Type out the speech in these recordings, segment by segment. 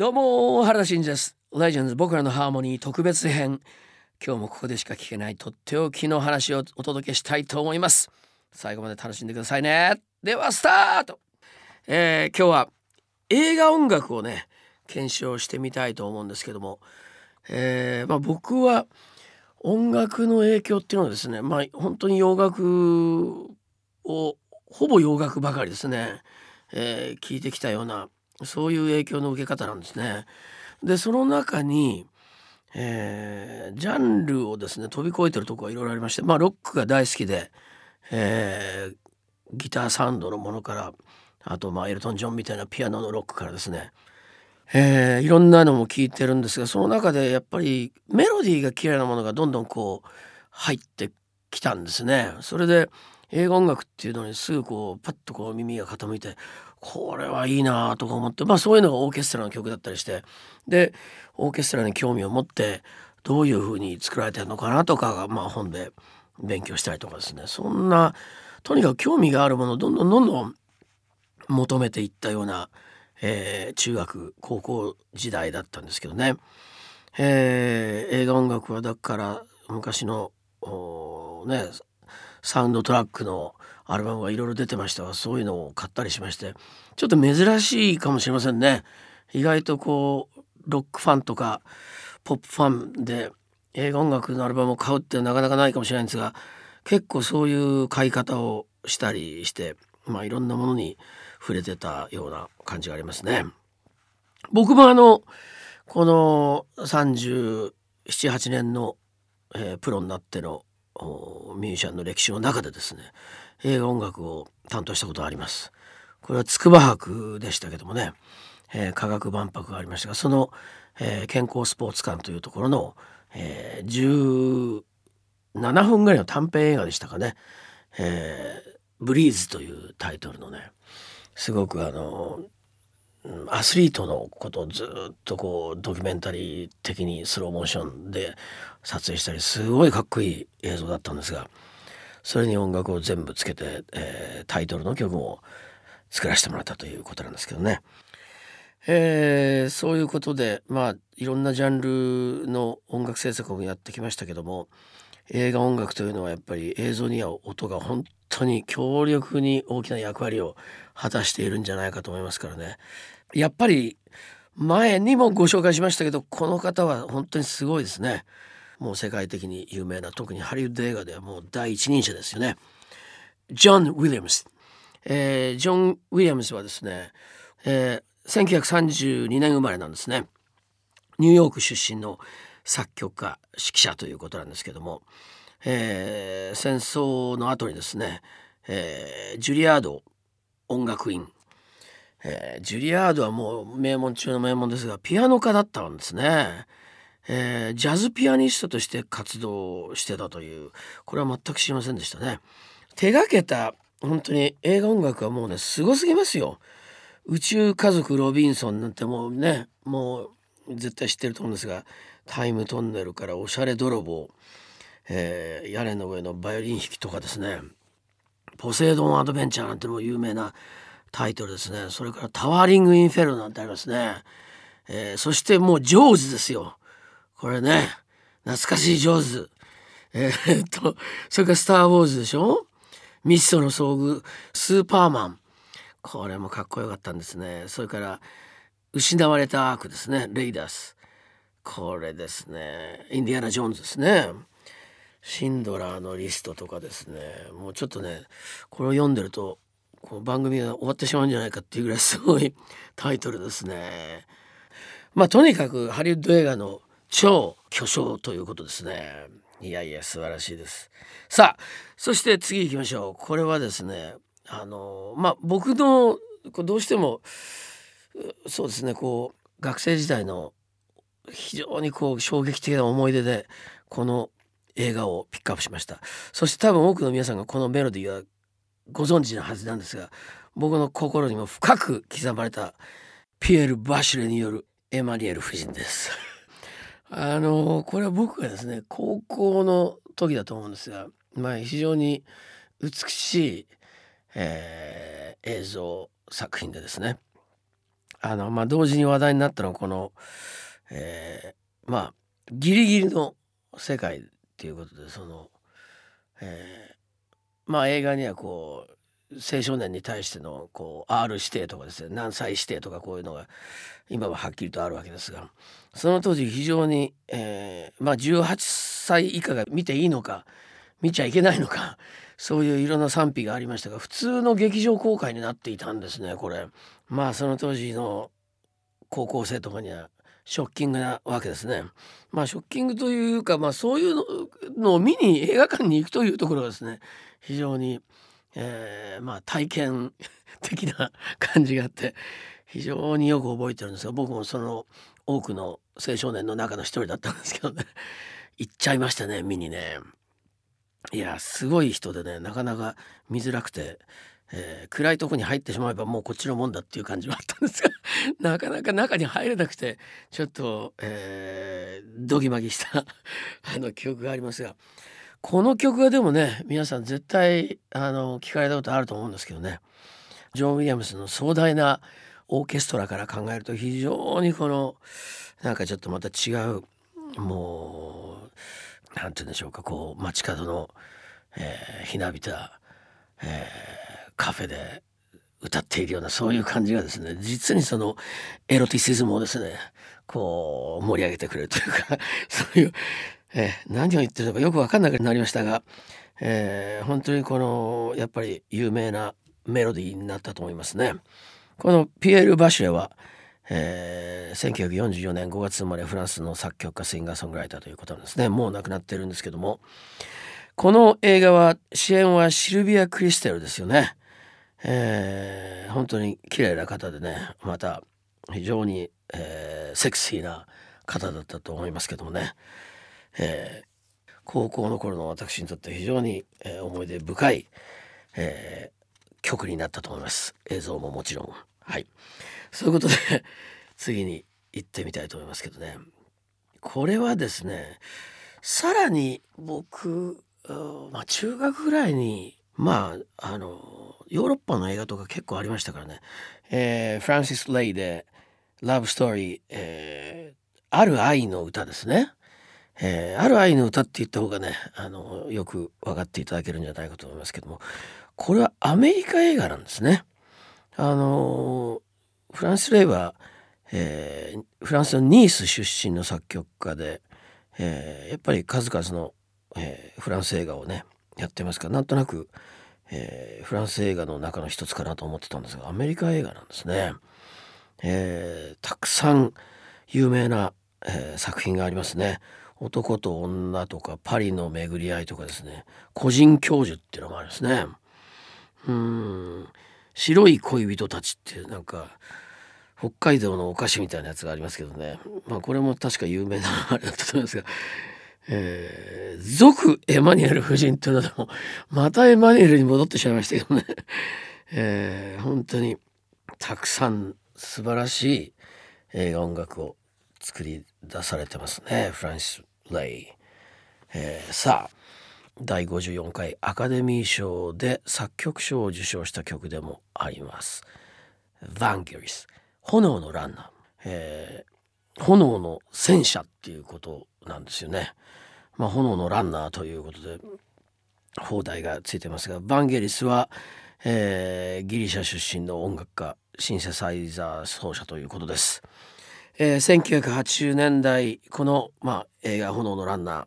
どうも原田真二です。レジェンズ僕らのハーモニー特別編。今日もここでしか聞けないとっておきの話をお届けしたいと思います。最後まで楽しんでくださいね。ではスタート、えー、今日は映画音楽をね検証してみたいと思うんですけども、えー、まあ、僕は音楽の影響っていうのはですねまあ本当に洋楽をほぼ洋楽ばかりですね、えー、聞いてきたようなそういう影響の受け方なんですね。でその中に、えー、ジャンルをですね飛び越えてるとこはいろいろありましてまあロックが大好きで、えー、ギターサンドのものからあとまあエルトン・ジョンみたいなピアノのロックからですね、えー、いろんなのも聞いてるんですがその中でやっぱりメロディーが綺麗なものがどんどんこう入ってきたんですね。それで映画音楽っていうのにすぐこうパッとこう耳が傾いてこれはいいなとか思ってまあそういうのがオーケストラの曲だったりしてでオーケストラに興味を持ってどういうふうに作られてるのかなとかがまあ本で勉強したりとかですね。そんなとにかく興味があるものをどんどんどんどん求めていったような、えー、中学高校時代だったんですけどね、えー、映画音楽はだから昔のねサウンドトラックのアルバムがいろいろ出てましたがそういうのを買ったりしまして。ちょっと珍しいかもしれませんね。意外とこうロックファンとかポップファンで映画音楽のアルバムを買うってなかなかないかもしれないんですが結構そういう買い方をしたりしてまあいろんなものに触れてたような感じがありますね。僕もあのこの378年の、えー、プロになってのミュージシャンの歴史の中でですね映画音楽を担当したことがあります。これは筑波博でしたけどもね、えー、科学万博がありましたがその、えー、健康スポーツ館というところの、えー、17分ぐらいの短編映画でしたかね「えー、ブリーズ」というタイトルのねすごくあのアスリートのことをずっとこうドキュメンタリー的にスローモーションで撮影したりすごいかっこいい映像だったんですがそれに音楽を全部つけて、えー、タイトルの曲も作らせてもらったということなんですけどね。えー、そういうことでまあいろんなジャンルの音楽制作もやってきましたけども映画音楽というのはやっぱり映像には音が本当に強力に大きな役割を果たしているんじゃないかと思いますからねやっぱり前にもご紹介しましたけどこの方は本当にすごいですねもう世界的に有名な特にハリウッド映画ではもう第一人者ですよね。ジョン・ウィリアムス、えー、ジョン・ウィリアムスはですね、えー、1932年生まれなんですね。ニューヨーク出身の作曲家指揮者ということなんですけども、えー、戦争の後にですね、えー、ジュリアード音楽院、えー、ジュリアードはもう名門中の名門ですがピアノ家だったんですね、えー、ジャズピアニストとして活動してたというこれは全く知りませんでしたね。手がけた本当に映画音楽はもうねすごすぎますよ。宇宙家族ロビンソンなんてもうねもう絶対知ってると思うんですがタイムトンネルからおしゃれ泥棒、えー、屋根の上のバイオリン弾きとかですね。ポセイドンアドベンチャーなんても有名なタイトルですね。それからタワーリングインフェルノなんてありますね、えー、そしてもうジョーズですよ。これね懐かしいジョーズえー、っとそれからスター・ウォーズでしょ？ミストの遭遇。スーパーマン。これもかっこよかったんですね。それから失われたアークですね。レイダース。これですね。インディアナ・ジョーンズですね。シンドラーのリストとかですね。もうちょっとねこれを読んでるとこの番組が終わってしまうんじゃないかっていうぐらいすごいタイトルですね。まあとにかくハリウッド映画の超巨匠ということですね。いやいや素晴らしいです。さあそして次行きましょう。これはですねあのまあ僕のどうしてもそうですねこう学生時代の非常にこう衝撃的な思い出でこの映画をピックアップしました。そして多分多くの皆さんがこのメロディーはご存知なはずなんですが僕の心にも深く刻まれたピエール・バシュレによるエマニエル夫人です。あのこれは僕がですね高校の時だと思うんですがまあ非常に美しい、えー、映像作品でですね。あのまあ同時に話題になったのはこの、えー、まあギリギリの世界っていうことでその、えー、まあ映画にはこう青少年に対してのこう R 指定とかですね何歳指定とかこういうのが今ははっきりとあるわけですがその当時非常に、えー、まあ18歳以下が見ていいのか見ちゃいけないのかそういういろんな賛否がありましたが普通の劇場公開になっていたんですねこれ。まあその当時の高校生とかにはショッキングなわけですね。まあショッキングというかまあそういうのを見に映画館に行くというところがですね非常にえー、まあ体験 的な感じがあって非常によく覚えてるんですが僕もその多くの青少年の中の一人だったんですけどね 行っちゃいましたね見にね。いやすごい人でねなかなか見づらくて、えー、暗いとこに入ってしまえばもうこっちのもんだっていう感じはあったんですが なかなか中に入れなくてちょっと、えー、ドギマギしたあの記憶がありますがこの曲がでもね皆さん絶対あの聞かれたことあると思うんですけどね。ジョン・ウィリアムスの壮大なオーケストラから考えると非常にこのなんかちょっとまた違うもう何て言うんでしょうかこう街角の、えー、ひなびた、えー、カフェで歌っているようなそういう感じがですね実にそのエロティシズムをですねこう盛り上げてくれるというかそういうえー、何を言ってるのかよく分かんなくなりましたが、えー、本当にこのやっぱり有名なメロディーになったと思いますね。このピエール・バシュエは、えー、1944年5月生まれフランスの作曲家シンガーソングライターということなんですね。もう亡くなってるんですけども。この映画は主演はシルビア・クリステルですよね、えー、本当に綺麗な方でねまた非常に、えー、セクシーな方だったと思いますけどもね。えー、高校の頃の私にとって非常に、えー、思い出深い、えー、曲になったと思います。映像ももちろん。はい。そういうことで 次に行ってみたいと思いますけどね。これはですねさらに僕、まあ、中学ぐらいにまああのヨーロッパの映画とか結構ありましたからね、えー、フランシス・レイで「ラブストーリー」えー、ある愛の歌ですね。えー、ある愛の歌って言った方がねあのよく分かっていただけるんじゃないかと思いますけどもこれはアメリカ映画なんですね。あのフランス・レイは、えー、フランスのニース出身の作曲家で、えー、やっぱり数々の、え、フランス映画をねやってますからなんとなく、え、フランス映画の中の一つかなと思ってたんですがアメリカ映画なんですね。えー、たくさん有名な、え、作品がありますね。男と女とかパリの巡り合いとかですね。個人教授っていうのもあるんですね。うん。白い恋人たちっていうなんか北海道のお菓子みたいなやつがありますけどね。まあこれも確か有名なあれだったと思いますが。えー、俗エマニュエル夫人というのでもまたエマニュエルに戻ってしまいましたけどね、えー、本当にたくさん素晴らしい映画音楽を作り出されてますね。フランシス・レイ、えー、さあ第54回アカデミー賞で作曲賞を受賞した曲でもあります「ヴァンゲリス」炎のランナー、えー、炎の戦車っていうことなんですよね。まあ、炎のランナーということで放題がついてますがヴァンゲリスは、えー、ギリシャ出身の音楽家シンセサイザー奏者ということです。えー、1980年代この、まあ、映画「炎のランナー」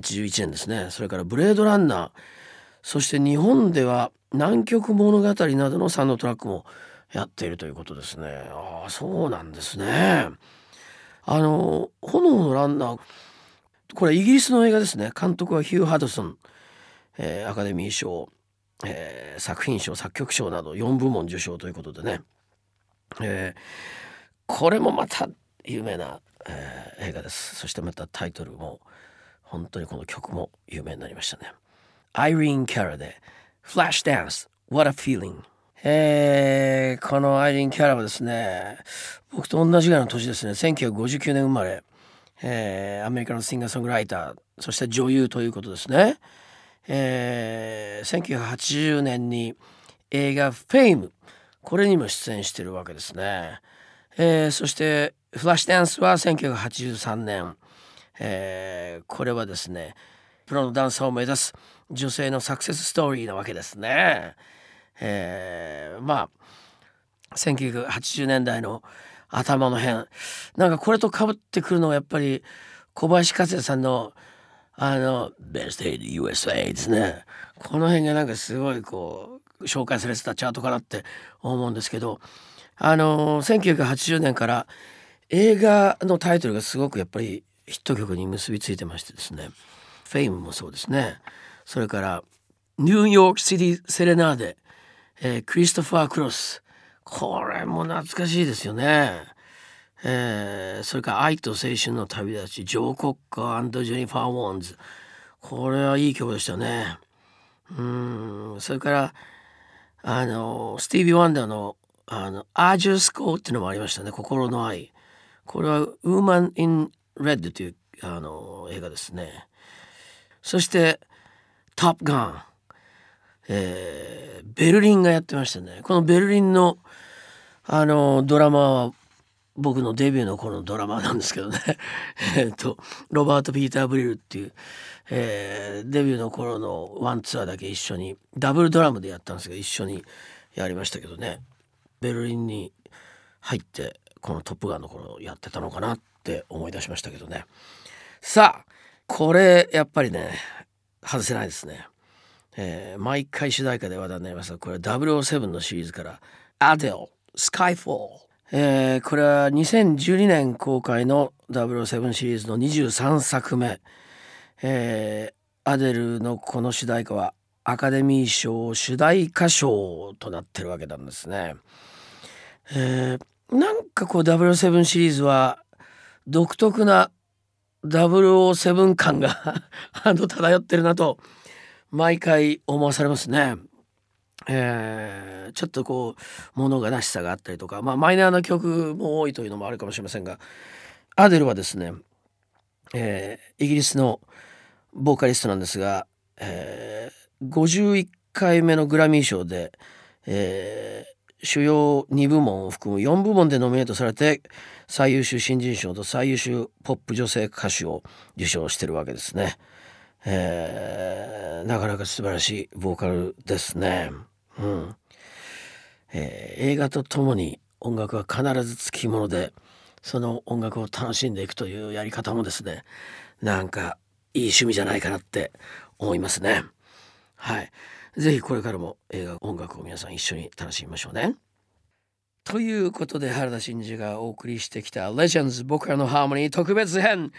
81年ですねそれから「ブレードランナー」そして日本では「南極物語」などのサウンドトラックもやっているということですね。ああそうなんですね。あの「炎のランナー」これイギリスの映画ですね監督はヒュー・ハドソン、えー、アカデミー賞、えー、作品賞作曲賞など4部門受賞ということでね、えー、これもまた有名な、えー、映画です。そしてまたタイトルも本当にこの曲も有名になりましたね。アイリーン・キャラで「Flash Dance What a Feeling」えー、このアイリーン・キャラはですね僕と同じぐらいの年ですね。1959年生まれ、えー、アメリカのシンガーソングライターそして女優ということですね、えー、1980年に映画「フェイム」これにも出演してるわけですね。えー、そしてフラッシュダンスは1983年、えー、これはですねプロのダンサーを目指す女性のサクセスストーリーなわけですね。えー、まあ1980年代の頭の辺。なんかこれとかぶってくるのがやっぱり小林克也さんのあの「ベストエイ USA」ですね。この辺がなんかすごいこう紹介されてたチャートかなって思うんですけど。あの1980年から映画のタイトルがすごくやっぱりヒット曲に結びついてましてですね「フェイムもそうですね。それから「ニューヨーク・シティ・セレナーデ」えー、クリストファー・クロスこれも懐かしいですよね。えー、それから「愛と青春の旅立ち」ジョー・コッカージェニファー・ウォンズこれはいい曲でしたね。うん。それからあのスティービー・ワンダーの「あのアージュスコー」っていうのもありましたね「心の愛」これは「ウーマン・イン・レッド」というあの映画ですね。そして「トップガン」えー、ベルリンがやってましたね。このベルリンのあのドラマは僕のデビューの頃のドラマなんですけどね。えっとロバート・ピーター・ブリルっていう、えー、デビューの頃のワンツアーだけ一緒にダブルドラムでやったんですけど一緒にやりましたけどね。ベルリンに入ってこの「トップガン」の頃やってたのかなって思い出しましたけどね。さあこれやっぱりね外せないですね。えー、毎回主題歌で話題になりますがこれは007のシリーズから「アデルスカイフォール」えー、これは2012年公開の007シリーズの23作目、えー、アデルのこの主題歌はアカデミー賞主題歌賞となってるわけなんですね。えー、なんかこう007シリーズは独特な007感が あの漂ってるなと毎回思わされますね。えー、ちょっとこう物悲しさがあったりとか、まあ、マイナーな曲も多いというのもあるかもしれませんがアデルはですね、えー、イギリスのボーカリストなんですが、えー、51回目のグラミー賞で、えー、主要2部門を含む4部門でノミネートされて最優秀新人賞と最優秀ポップ女性歌手を受賞してるわけですね。えー、なかなか素晴らしいボーカルですね。うんえー、映画とともに音楽は必ずつきものでその音楽を楽しんでいくというやり方もですねなんかいい趣味じゃないかなって思いますね。はい。ぜひこれからも映画音楽を皆さん一緒に楽しみましょうね。ということで原田真二がお送りしてきた「レジェンズ僕らのハーモニー特別編」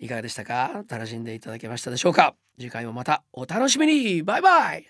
いかがでしたか？楽しんでいただけましたでしょうか？次回もまたお楽しみに。バイバイ。